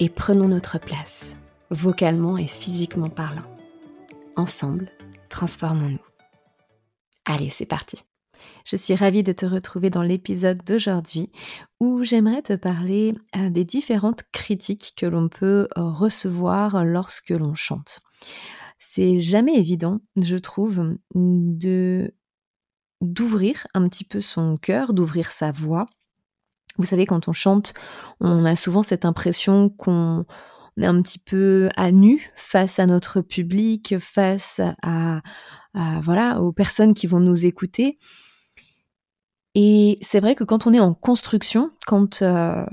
et prenons notre place, vocalement et physiquement parlant. Ensemble, transformons-nous. Allez, c'est parti. Je suis ravie de te retrouver dans l'épisode d'aujourd'hui où j'aimerais te parler euh, des différentes critiques que l'on peut euh, recevoir lorsque l'on chante. C'est jamais évident, je trouve, d'ouvrir un petit peu son cœur, d'ouvrir sa voix vous savez, quand on chante, on a souvent cette impression qu'on est un petit peu à nu face à notre public, face à, voilà aux personnes qui vont nous écouter. Et c'est vrai que quand on est en construction, quand euh,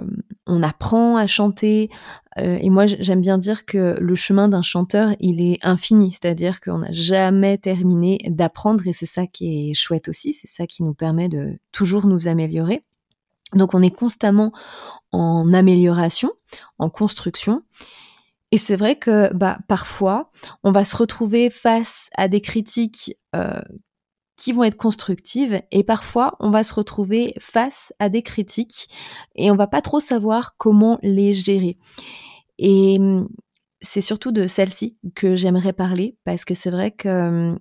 on apprend à chanter, euh, et moi j'aime bien dire que le chemin d'un chanteur, il est infini, c'est-à-dire qu'on n'a jamais terminé d'apprendre, et c'est ça qui est chouette aussi, c'est ça qui nous permet de toujours nous améliorer. Donc on est constamment en amélioration, en construction. Et c'est vrai que bah, parfois, on va se retrouver face à des critiques euh, qui vont être constructives et parfois, on va se retrouver face à des critiques et on va pas trop savoir comment les gérer. Et hum, c'est surtout de celle-ci que j'aimerais parler parce que c'est vrai que hum,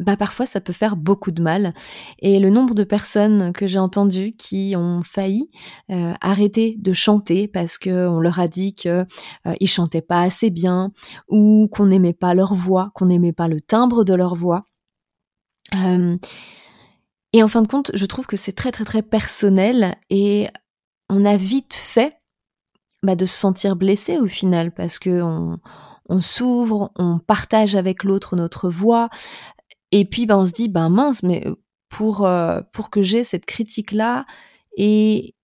bah parfois ça peut faire beaucoup de mal. Et le nombre de personnes que j'ai entendues qui ont failli euh, arrêter de chanter parce qu'on leur a dit qu'ils euh, chantaient pas assez bien ou qu'on n'aimait pas leur voix, qu'on n'aimait pas le timbre de leur voix. Euh, et en fin de compte, je trouve que c'est très très très personnel et on a vite fait bah, de se sentir blessé au final parce que on s'ouvre, on partage avec l'autre notre voix, et puis, ben, on se dit, ben mince, mais pour, pour que j'ai cette critique-là, et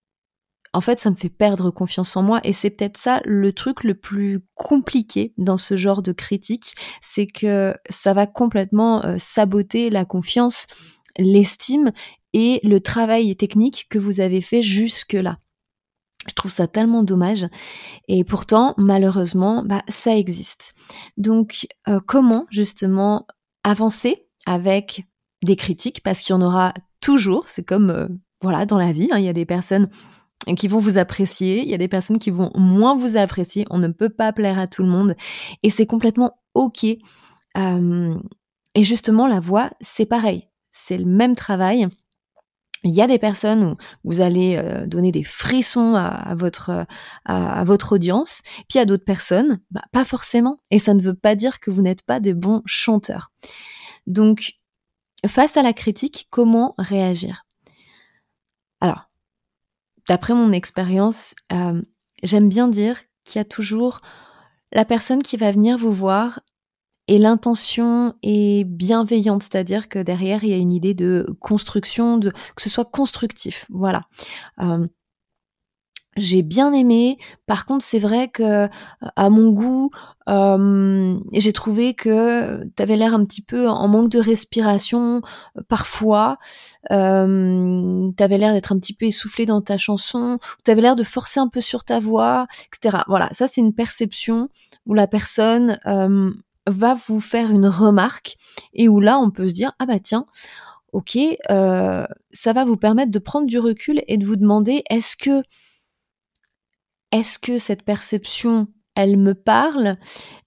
en fait, ça me fait perdre confiance en moi. Et c'est peut-être ça le truc le plus compliqué dans ce genre de critique, c'est que ça va complètement saboter la confiance, l'estime et le travail technique que vous avez fait jusque-là. Je trouve ça tellement dommage. Et pourtant, malheureusement, bah, ça existe. Donc, comment justement avancer avec des critiques parce qu'il y en aura toujours. C'est comme euh, voilà dans la vie, hein, il y a des personnes qui vont vous apprécier, il y a des personnes qui vont moins vous apprécier. On ne peut pas plaire à tout le monde et c'est complètement ok. Euh, et justement, la voix, c'est pareil, c'est le même travail. Il y a des personnes où vous allez euh, donner des frissons à, votre, à, votre audience, puis a d'autres personnes, bah, pas forcément. Et ça ne veut pas dire que vous n'êtes pas des bons chanteurs. Donc, face à la critique, comment réagir? Alors, d'après mon expérience, euh, j'aime bien dire qu'il y a toujours la personne qui va venir vous voir et l'intention est bienveillante, c'est-à-dire que derrière il y a une idée de construction, de que ce soit constructif. Voilà. Euh, j'ai bien aimé. Par contre, c'est vrai que à mon goût, j'ai trouvé que tu avais l'air un petit peu en manque de respiration parfois. Euh, tu avais l'air d'être un petit peu essoufflé dans ta chanson. Tu avais l'air de forcer un peu sur ta voix, etc. Voilà, ça c'est une perception où la personne va vous faire une remarque et où là on peut se dire ah bah tiens. Ok, ça va vous permettre de prendre du recul et de vous demander est-ce que est-ce que cette perception, elle me parle?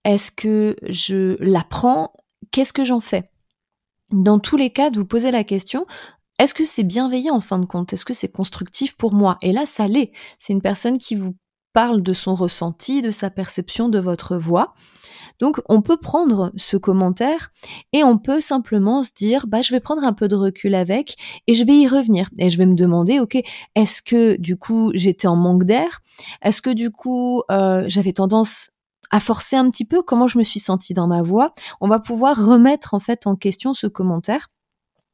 Est-ce que je l'apprends? Qu'est-ce que j'en fais? Dans tous les cas, de vous poser la question, est-ce que c'est bienveillant en fin de compte? Est-ce que c'est constructif pour moi? Et là, ça l'est. C'est une personne qui vous parle de son ressenti, de sa perception de votre voix. Donc on peut prendre ce commentaire et on peut simplement se dire bah je vais prendre un peu de recul avec et je vais y revenir. Et je vais me demander ok est-ce que du coup j'étais en manque d'air? Est-ce que du coup euh, j'avais tendance à forcer un petit peu? Comment je me suis sentie dans ma voix? On va pouvoir remettre en fait en question ce commentaire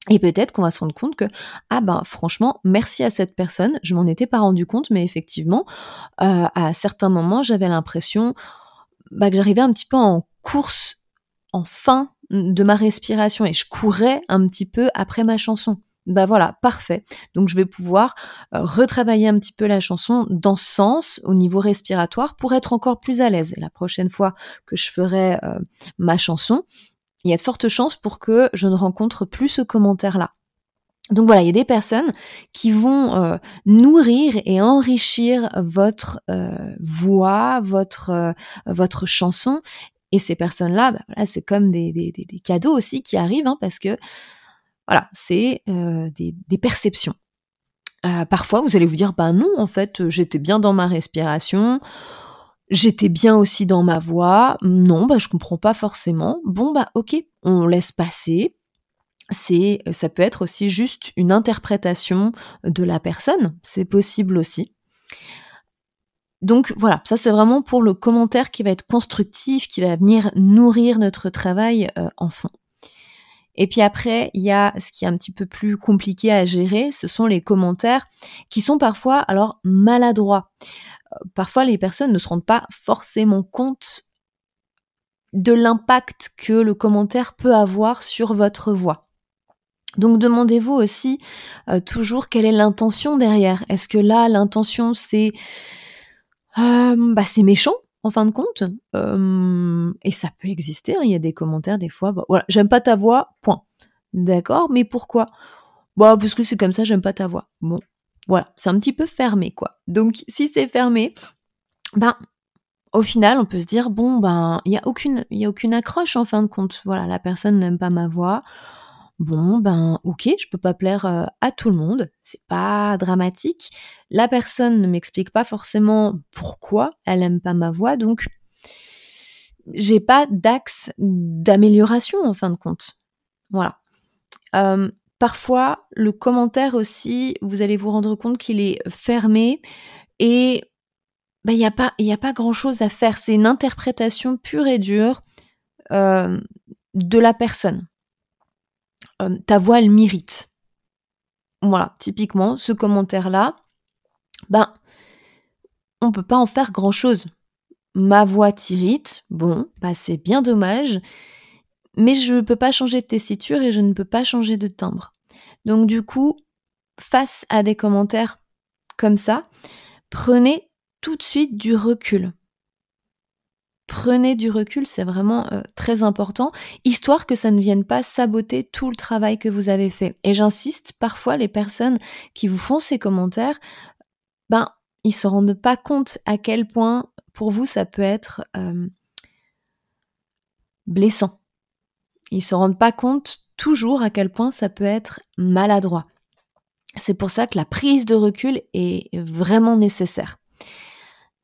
et peut-être qu'on va se rendre compte que ah ben franchement merci à cette personne je m'en étais pas rendu compte mais effectivement euh, à certains moments j'avais l'impression bah, que j'arrivais un petit peu en course, en fin de ma respiration et je courais un petit peu après ma chanson. Bah voilà, parfait. Donc je vais pouvoir euh, retravailler un petit peu la chanson dans ce sens au niveau respiratoire pour être encore plus à l'aise. La prochaine fois que je ferai euh, ma chanson, il y a de fortes chances pour que je ne rencontre plus ce commentaire-là. Donc voilà, il y a des personnes qui vont euh, nourrir et enrichir votre euh, voix, votre euh, votre chanson. Et ces personnes-là, bah, c'est comme des, cadeaux aussi qui arrivent, hein, parce que voilà, c'est des, des, perceptions. parfois, vous allez vous dire, bah non, en fait, j'étais bien dans ma respiration, j'étais bien aussi dans ma voix. Non, bah je comprends pas forcément. Bon, bah ok, on laisse passer c'est ça peut être aussi juste une interprétation de la personne, c'est possible aussi. Donc voilà, ça c'est vraiment pour le commentaire qui va être constructif, qui va venir nourrir notre travail euh, en fond. Et puis après, il y a ce qui est un petit peu plus compliqué à gérer, ce sont les commentaires qui sont parfois alors maladroits. Euh, parfois les personnes ne se rendent pas forcément compte de l'impact que le commentaire peut avoir sur votre voix. Donc demandez-vous aussi euh, toujours quelle est l'intention derrière. Est-ce que là l'intention c'est euh, bah, c'est méchant? En fin de compte euh, et ça peut exister. Hein. il y a des commentaires des fois. Bah, voilà, j'aime pas ta voix. Point. D'accord, mais pourquoi? Bah parce que c'est comme ça, j'aime pas ta voix. Bon, voilà, c'est un petit peu fermé quoi. Donc si c'est fermé, ben au final, on peut se dire bon ben il y a aucune a aucune accroche en fin de compte. Voilà, la personne n'aime pas ma voix Bon, ben ok, je peux pas plaire euh, à tout le monde, c'est pas dramatique. La personne ne m'explique pas forcément pourquoi elle aime pas ma voix, donc j'ai pas d'axe d'amélioration en fin de compte. Voilà. Parfois, le commentaire aussi, vous allez vous rendre compte qu'il est fermé et ben, il n'y a, pas, a pas grand-chose à faire. C'est une interprétation pure et dure de la personne. Euh, ta voix, elle m'irrite. Voilà, typiquement, ce commentaire-là, ben, on peut pas en faire grand-chose. Ma voix t'irrite, bon, bah c'est bien dommage, mais je ne peux pas changer de tessiture et je ne peux pas changer de timbre. Donc du coup, face à des commentaires comme ça, prenez tout de suite du recul prenez du recul, c'est vraiment euh, très important, histoire que ça ne vienne pas saboter tout le travail que vous avez fait. Et j'insiste, parfois les personnes qui vous font ces commentaires, ben, ils se rendent pas compte à quel point pour vous ça peut être euh, blessant. Ils se rendent pas compte toujours à quel point ça peut être maladroit. C'est pour ça que la prise de recul est vraiment nécessaire.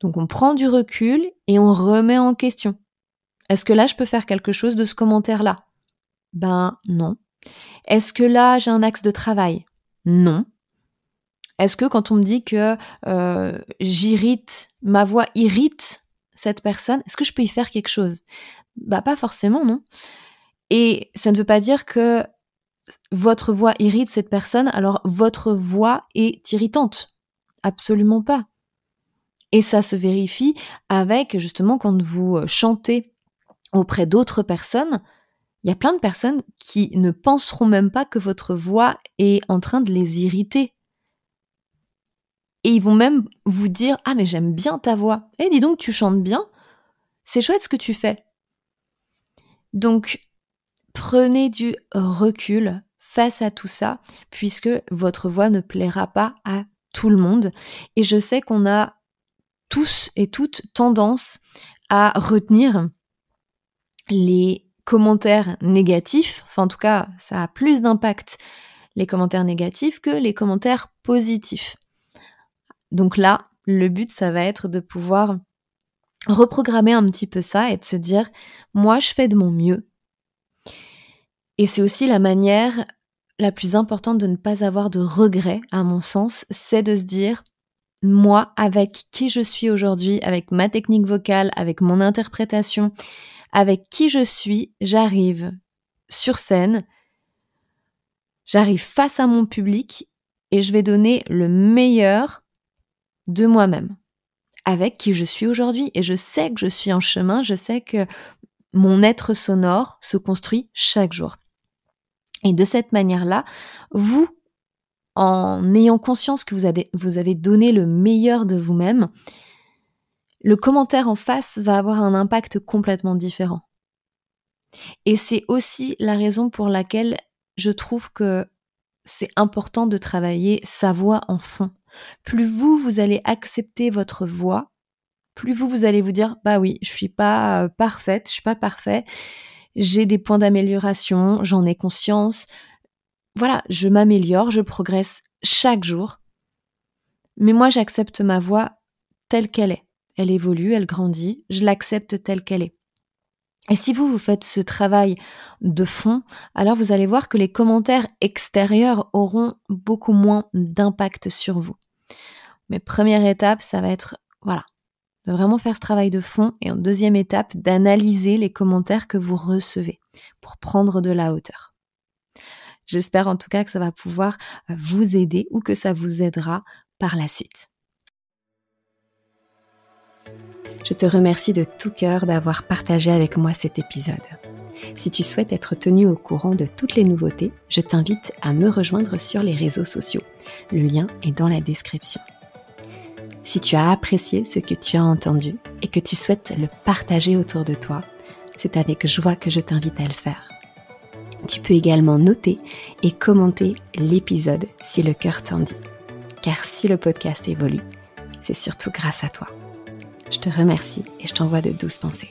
Donc on prend du recul et on remet en question. Est-ce que là je peux faire quelque chose de ce commentaire-là? Ben non. Est-ce que là j'ai un axe de travail? Non. Est-ce que quand on me dit que euh, j'irrite, ma voix irrite cette personne, est-ce que je peux y faire quelque chose? Bah pas forcément, non. Et ça ne veut pas dire que votre voix irrite cette personne, alors votre voix est irritante. Absolument pas. Et ça se vérifie avec justement quand vous euh, chantez auprès d'autres personnes, il y a plein de personnes qui ne penseront même pas que votre voix est en train de les irriter. Et ils vont même vous dire Ah, mais j'aime bien ta voix. Eh, dis donc, tu chantes bien. C'est chouette ce que tu fais. Donc, prenez du recul face à tout ça, puisque votre voix ne plaira pas à tout le monde. Et je sais qu'on a tous et toutes tendance à retenir les commentaires négatifs, enfin en tout cas ça a plus d'impact les commentaires négatifs que les commentaires positifs. Donc là, le but, ça va être de pouvoir reprogrammer un petit peu ça et de se dire, moi, je fais de mon mieux. Et c'est aussi la manière la plus importante de ne pas avoir de regrets, à mon sens, c'est de se dire, moi, avec qui je suis aujourd'hui, avec ma technique vocale, avec mon interprétation, avec qui je suis, j'arrive sur scène, j'arrive face à mon public et je vais donner le meilleur de moi-même, avec qui je suis aujourd'hui. Et je sais que je suis en chemin, je sais que mon être sonore se construit chaque jour. Et de cette manière-là, vous, en ayant conscience que vous avez, donné le meilleur de vous-même, le commentaire en face va avoir un impact complètement différent. Et c'est aussi la raison pour laquelle je trouve que c'est important de travailler sa voix en fond. Plus vous, vous allez accepter votre voix, plus vous, vous allez vous dire, bah oui, je suis pas euh, parfaite, je suis pas parfait, j'ai des points d'amélioration, j'en ai conscience. Voilà, je m'améliore, je progresse chaque jour. Mais moi, j'accepte ma voix telle qu'elle est. Elle évolue, elle grandit, je l'accepte telle qu'elle est. Et si vous, vous faites ce travail de fond, alors vous allez voir que les commentaires extérieurs auront beaucoup moins d'impact sur vous. Mais première étape, ça va être, voilà, de vraiment faire ce travail de fond. Et en deuxième étape, d'analyser les commentaires que vous recevez pour prendre de la hauteur. J'espère en tout cas que ça va pouvoir euh, vous aider ou que ça vous aidera par la suite. Je te remercie de tout cœur d'avoir partagé avec moi cet épisode. Si tu souhaites être tenu au courant de toutes les nouveautés, je t'invite à me rejoindre sur les réseaux sociaux. Le lien est dans la description. Si tu as apprécié ce que tu as entendu et que tu souhaites le partager autour de toi, c'est avec joie que je t'invite à le faire. Tu peux également noter et commenter l'épisode si le cœur t'en dit. Car si le podcast évolue, c'est surtout grâce à toi. Je te remercie et je t'envoie de douces pensées.